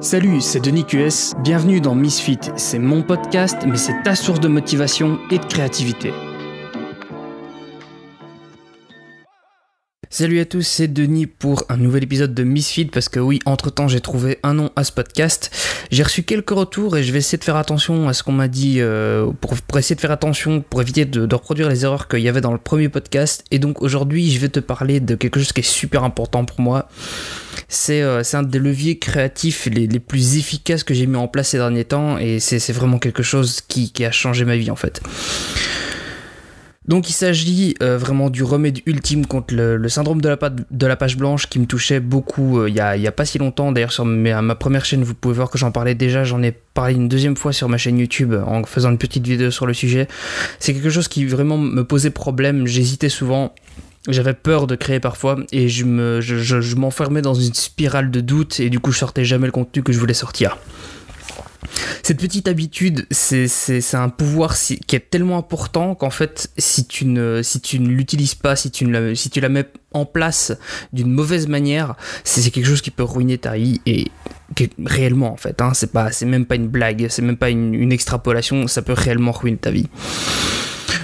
Salut, c'est Denis QS, bienvenue dans Misfit, c'est mon podcast, mais c'est ta source de motivation et de créativité. Salut à tous, c'est Denis pour un nouvel épisode de Misfit parce que oui, entre-temps j'ai trouvé un nom à ce podcast. J'ai reçu quelques retours et je vais essayer de faire attention à ce qu'on m'a dit euh, pour, essayer de faire attention, pour éviter de, de reproduire les erreurs qu'il y avait dans le premier podcast. Et donc aujourd'hui je vais te parler de quelque chose qui est super important pour moi. C'est euh, un des leviers créatifs les, plus efficaces que j'ai mis en place ces derniers temps et c'est vraiment quelque chose qui, a changé ma vie en fait. Donc il s'agit euh, vraiment du remède ultime contre le, syndrome de la, page blanche qui me touchait beaucoup euh, il y, y, a, pas si longtemps. D'ailleurs sur ma première chaîne, vous pouvez voir que j'en parlais déjà. J'en ai parlé une deuxième fois sur ma chaîne YouTube en faisant une petite vidéo sur le sujet. C'est quelque chose qui vraiment me posait problème. J'hésitais souvent. J'avais peur de créer parfois et je m'enfermais me, je, je, dans une spirale de doute et du coup je sortais jamais le contenu que je voulais sortir. Cette petite habitude, c'est un pouvoir qui est tellement important qu'en fait, si tu ne, si ne l'utilises pas, si tu, la, si tu la mets en place d'une mauvaise manière, c'est quelque chose qui peut ruiner ta vie et réellement en fait, hein, c'est même pas une blague, c'est même pas une extrapolation, ça peut réellement ruiner ta vie.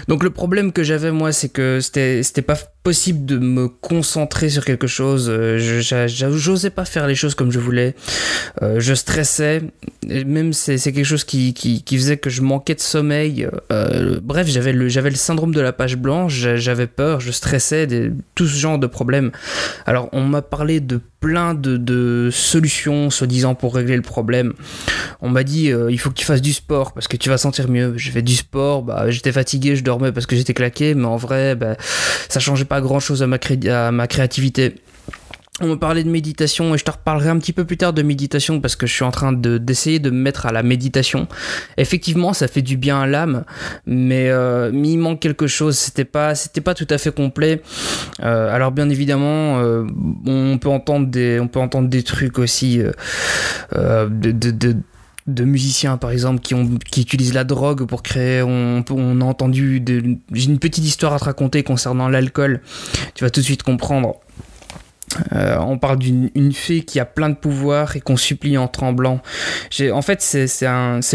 Donc le problème que j'avais moi, c'est que c'était pas possible de me concentrer sur quelque chose. Euh, j'osais pas faire les choses comme je voulais. Euh, je stressais. même c'est quelque chose qui, faisait que je manquais de sommeil. Euh, bref, j'avais le, syndrome de la page blanche. J'avais peur, je stressais, des, tout ce genre de problèmes. Alors on m'a parlé de plein de, solutions, soi-disant, pour régler le problème. On m'a dit, il faut que tu fasses du sport parce que tu vas sentir mieux. Je fais du sport, bah, j'étais fatigué, je dormais parce que j'étais claqué, mais en vrai, bah, ça changeait pas grand chose à ma, à ma créativité. On me parlait de méditation et je te reparlerai un petit peu plus tard de méditation parce que je suis en train d'essayer de, me mettre à la méditation. Effectivement, ça fait du bien à l'âme, mais, euh, il manque quelque chose. C'était pas, c'était pas tout à fait complet. Euh, alors bien évidemment, euh, on peut entendre des, on peut entendre des trucs aussi de musiciens par exemple qui, ont, qui utilisent la drogue pour créer. On, on a entendu. J'ai une petite histoire à te raconter concernant l'alcool. Tu vas tout de suite comprendre. Euh, on parle d'une fée qui a plein de pouvoirs et qu'on supplie en tremblant. En fait, c'est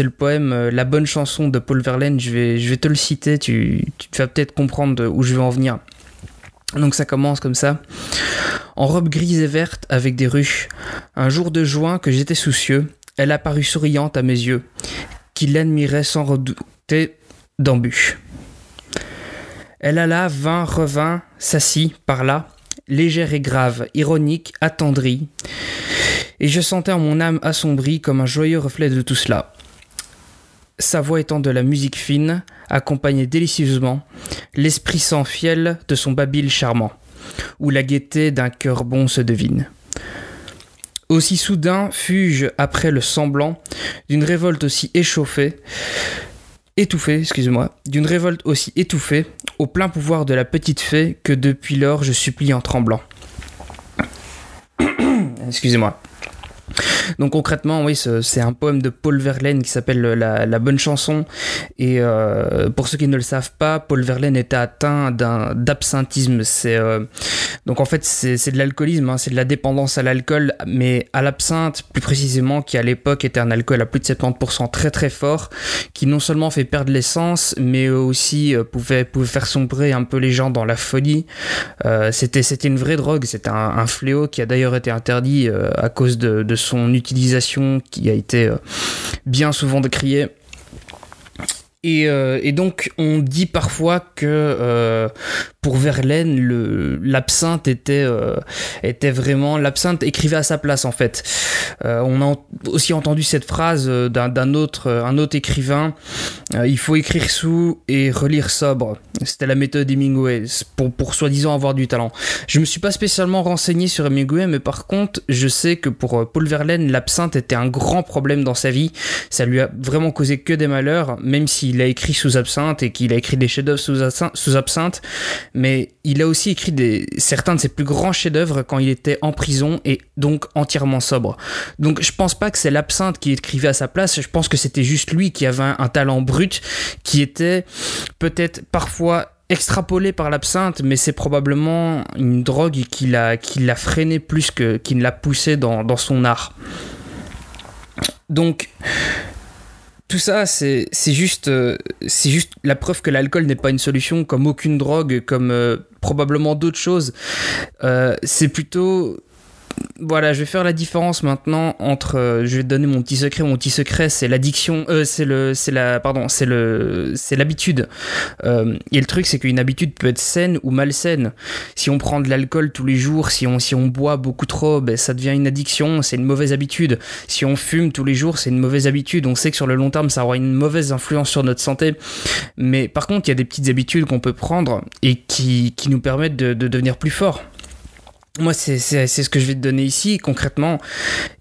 le poème euh, La bonne chanson de Paul Verlaine. Je vais, je vais te le citer, tu, tu vas peut-être comprendre où je vais en venir. Donc ça commence comme ça. En robe grise et verte avec des ruches, un jour de juin que j'étais soucieux, elle apparut souriante à mes yeux, qui l'admiraient sans redouter d'embûches. Elle alla, vint, revint, s'assit par là, légère et grave, ironique, attendrie, et je sentais en mon âme assombrie comme un joyeux reflet de tout cela. Sa voix étant de la musique fine, accompagnait délicieusement l'esprit sans fiel de son babil charmant, où la gaieté d'un cœur bon se devine. Aussi soudain fus-je après le semblant d'une révolte aussi échauffée, étouffée, excusez-moi, d'une révolte aussi étouffée, au plein pouvoir de la petite fée que depuis lors je supplie en tremblant. excusez-moi. Donc concrètement, oui, c'est un poème de Paul Verlaine qui s'appelle la, bonne chanson. Et euh, pour ceux qui ne le savent pas, Paul Verlaine était atteint d'absinthisme. Euh, donc en fait c'est de l'alcoolisme, hein, c'est de la dépendance à l'alcool, mais à l'absinthe plus précisément, qui à l'époque était un alcool à plus de 70% très très fort, qui non seulement fait perdre l'essence, mais aussi euh, pouvait pouvait faire sombrer un peu les gens dans la folie. c'était c'était une vraie drogue, c'était un, fléau qui a d'ailleurs été interdit à cause de, de son utilisation qui a été euh, bien souvent décriée. Euh, et, donc on dit parfois que euh, pour Verlaine, l'absinthe était, euh, était vraiment. L'absinthe écrivait à sa place, en fait. On a aussi entendu cette phrase d'un autre, un autre écrivain il faut écrire sous et relire sobre. C'était la méthode Hemingway, pour, pour soi-disant avoir du talent. Je me suis pas spécialement renseigné sur Hemingway, mais par contre, je sais que pour Paul Verlaine, l'absinthe était un grand problème dans sa vie. Ça lui a vraiment causé que des malheurs, même s'il a écrit sous absinthe et qu'il a écrit des chefs-d'œuvre sous, absinthe mais il a aussi écrit certains de ses plus grands chefs-d'œuvre quand il était en prison et donc entièrement sobre. Donc je pense pas que c'est l'absinthe qui écrivait à sa place, je pense que c'était juste lui qui avait un, talent brut qui était peut-être parfois extrapolé par l'absinthe, mais c'est probablement une drogue qui l'a, qui l'a freiné plus que, qui ne l'a poussé dans, dans son art. Donc, tout ça, c'est juste, euh, c'est juste la preuve que l'alcool n'est pas une solution, comme aucune drogue, comme euh, probablement d'autres choses. Euh, c'est plutôt voilà, je vais faire la différence maintenant entre. Euh, je vais te donner mon petit secret. Mon petit secret, c'est l'addiction. Euh, c'est le, c'est la, pardon, c'est le, c'est l'habitude. Euh, et le truc, c'est qu'une habitude peut être saine ou malsaine. Si on prend de l'alcool tous les jours, si on, si on boit beaucoup trop, ben, ça devient une addiction. C'est une mauvaise habitude. Si on fume tous les jours, c'est une mauvaise habitude. On sait que sur le long terme, ça aura une mauvaise influence sur notre santé. Mais par contre, il y a des petites habitudes qu'on peut prendre et qui, qui nous permettent de, de devenir plus forts moi, c'est ce que je vais te donner ici. Concrètement,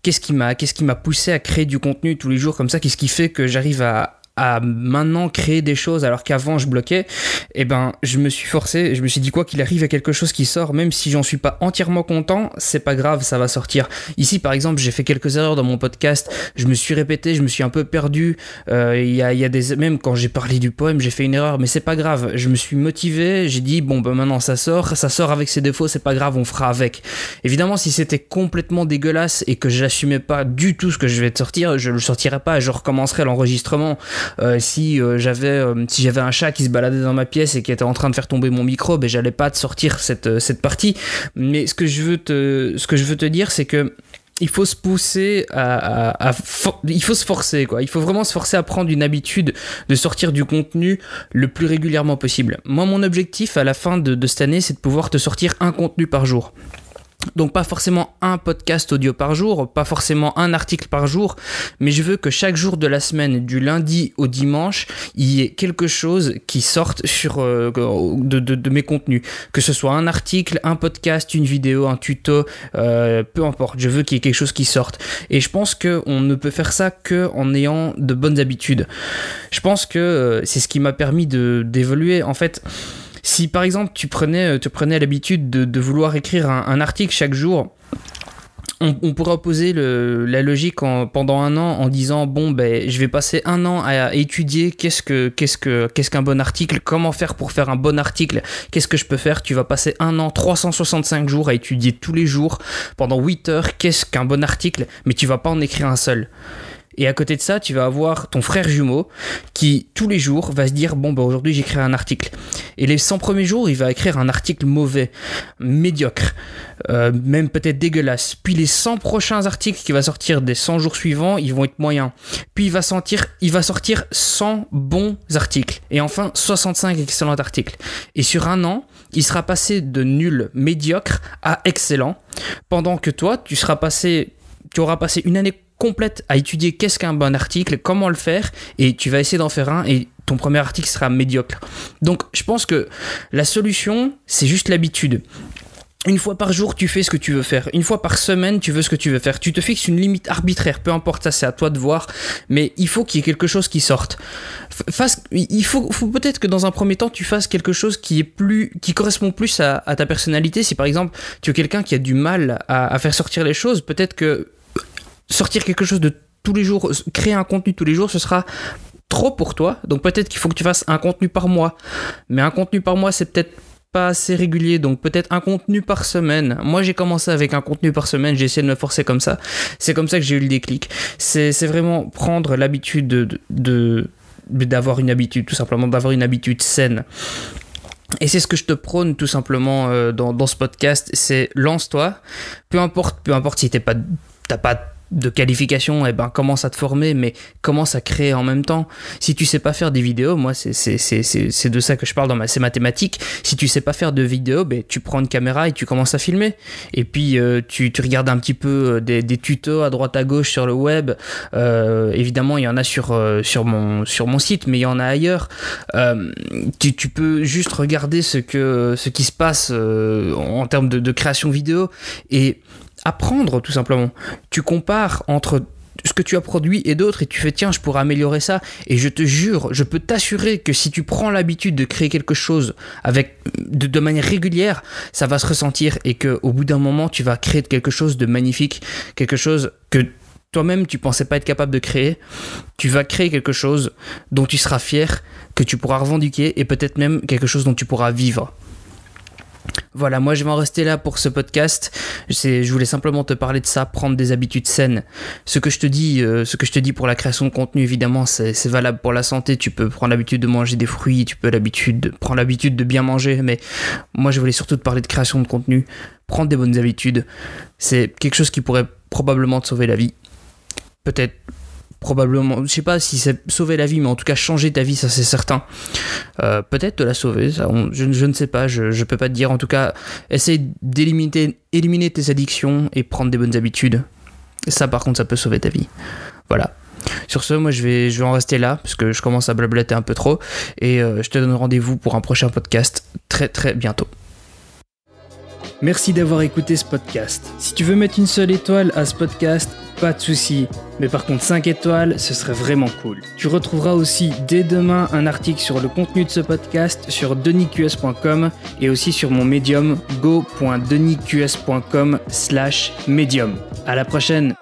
qu'est-ce qui m'a poussé à créer du contenu tous les jours comme ça? Qu'est-ce qui fait que j'arrive à, à maintenant créer des choses alors qu'avant je bloquais, eh ben je me suis forcé, je me suis dit quoi qu'il arrive à quelque chose qui sort, même si j'en suis pas entièrement content, c'est pas grave, ça va sortir. Ici par exemple j'ai fait quelques erreurs dans mon podcast, je me suis répété, je me suis un peu perdu, euh, il y, a, y, a, des même quand j'ai parlé du poème j'ai fait une erreur, mais c'est pas grave, je me suis motivé, j'ai dit bon ben maintenant ça sort, ça sort avec ses défauts, c'est pas grave, on fera avec. Évidemment si c'était complètement dégueulasse et que j'assumais pas du tout ce que je vais sortir, je le sortirais pas, je recommencerai l'enregistrement euh, si euh, j'avais euh, si j'avais un chat qui se baladait dans ma pièce et qui était en train de faire tomber mon micro, ben j'allais pas te sortir cette cette partie. Mais ce que je veux te ce que je veux te dire, c'est que il faut se pousser à, il faut se forcer quoi. Il faut vraiment se forcer à prendre une habitude de sortir du contenu le plus régulièrement possible. Moi mon objectif à la fin de, de cette année c'est de pouvoir te sortir un contenu par jour donc pas forcément un podcast audio par jour, pas forcément un article par jour, mais je veux que chaque jour de la semaine, du lundi au dimanche, il y ait quelque chose qui sorte sur euh, de, mes contenus, que ce soit un article, un podcast, une vidéo, un tuto, euh, peu importe. Je veux qu'il y ait quelque chose qui sorte. Et je pense que on ne peut faire ça que en ayant de bonnes habitudes. Je pense que euh, c'est ce qui m'a permis d'évoluer. En fait. Si par exemple tu prenais, euh, prenais l'habitude de, vouloir écrire un, article chaque jour, on, pourrait opposer la logique pendant un an en disant bon ben je vais passer un an à, étudier qu'est-ce que qu'est-ce que qu'est-ce qu'un bon article, comment faire pour faire un bon article, qu'est-ce que je peux faire? Tu vas passer un an, 365 jours à étudier tous les jours pendant 8 heures qu'est-ce qu'un bon article, mais tu vas pas en écrire un seul. Et à côté de ça, tu vas avoir ton frère jumeau qui, tous les jours, va se dire Bon, bah, aujourd'hui, j'écris un article. Et les 100 premiers jours, il va écrire un article mauvais, médiocre, euh, même peut-être dégueulasse. Puis les 100 prochains articles qui va sortir des 100 jours suivants, ils vont être moyens. Puis il va, sentir, il va sortir 100 bons articles. Et enfin, 65 excellents articles. Et sur un an, il sera passé de nul, médiocre à excellent. Pendant que toi, tu seras passé, tu auras passé une année complète à étudier qu'est-ce qu'un bon article, comment le faire, et tu vas essayer d'en faire un, et ton premier article sera médiocre. Donc je pense que la solution, c'est juste l'habitude. Une fois par jour, tu fais ce que tu veux faire. Une fois par semaine, tu veux ce que tu veux faire. Tu te fixes une limite arbitraire, peu importe ça, c'est à toi de voir. Mais il faut qu'il y ait quelque chose qui sorte. il faut, peut-être que dans un premier temps, tu fasses quelque chose qui est plus, qui correspond plus à, ta personnalité. Si par exemple, tu es quelqu'un qui a du mal à faire sortir les choses, peut-être que sortir quelque chose de tous les jours, créer un contenu tous les jours, ce sera trop pour toi. Donc peut-être qu'il faut que tu fasses un contenu par mois. Mais un contenu par mois, c'est peut-être pas assez régulier, donc peut-être un contenu par semaine. Moi, j'ai commencé avec un contenu par semaine, j'ai essayé de me forcer comme ça. C'est comme ça que j'ai eu le déclic. C'est vraiment prendre l'habitude de, d'avoir une habitude, tout simplement, d'avoir une habitude saine. Et c'est ce que je te prône tout simplement euh, dans, dans, ce podcast, c'est lance-toi, peu importe, peu importe si t'es pas, t'as pas de qualification, eh ben, commence à te former, mais commence à créer en même temps? Si tu sais pas faire des vidéos, moi, c'est de ça que je parle dans ma, ces mathématiques. Si tu sais pas faire de vidéos, ben, tu prends une caméra et tu commences à filmer. Et puis, euh, tu, tu, regardes un petit peu euh, des, des, tutos à droite à gauche sur le web. Euh, évidemment, il y en a sur, sur, mon, sur mon site, mais il y en a ailleurs. Tu, tu, peux juste regarder ce, que, ce qui se passe en termes de, de création vidéo et apprendre tout simplement. Tu compares entre ce que tu as produit et d'autres et tu fais tiens je pourrais améliorer ça. Et je te jure je peux t'assurer que si tu prends l'habitude de créer quelque chose avec de, manière régulière ça va se ressentir et que au bout d'un moment tu vas créer quelque chose de magnifique quelque chose que toi-même tu pensais pas être capable de créer. Tu vas créer quelque chose dont tu seras fier que tu pourras revendiquer et peut-être même quelque chose dont tu pourras vivre Voilà, moi je vais en rester là pour ce podcast. Je voulais simplement te parler de ça, prendre des habitudes saines. Ce que je te dis, euh, ce que je te dis pour la création de contenu, évidemment, c'est valable pour la santé. Tu peux prendre l'habitude de manger des fruits, tu peux l'habitude prendre l'habitude de bien manger, mais moi je voulais surtout te parler de création de contenu. Prendre des bonnes habitudes, c'est quelque chose qui pourrait probablement te sauver la vie. Peut-être probablement, je sais pas si c'est sauver la vie, mais en tout cas changer ta vie, ça c'est certain. Euh, peut-être te la sauver, ça, je, ne sais pas, je, je peux pas te dire. En tout cas, essaye d'éliminer éliminer tes addictions et prendre des bonnes habitudes. Ça, par contre, ça peut sauver ta vie. Voilà. Sur ce, moi je vais, je vais en rester là parce que je commence à blablater un peu trop et euh, je te donne rendez-vous pour un prochain podcast très très bientôt. Merci d'avoir écouté ce podcast. Si tu veux mettre une seule étoile à ce podcast, pas de souci. Mais par contre 5 étoiles, ce serait vraiment cool. Tu retrouveras aussi dès demain un article sur le contenu de ce podcast sur denisqs.com et aussi sur mon médium go.denisqs.com slash medium. À la prochaine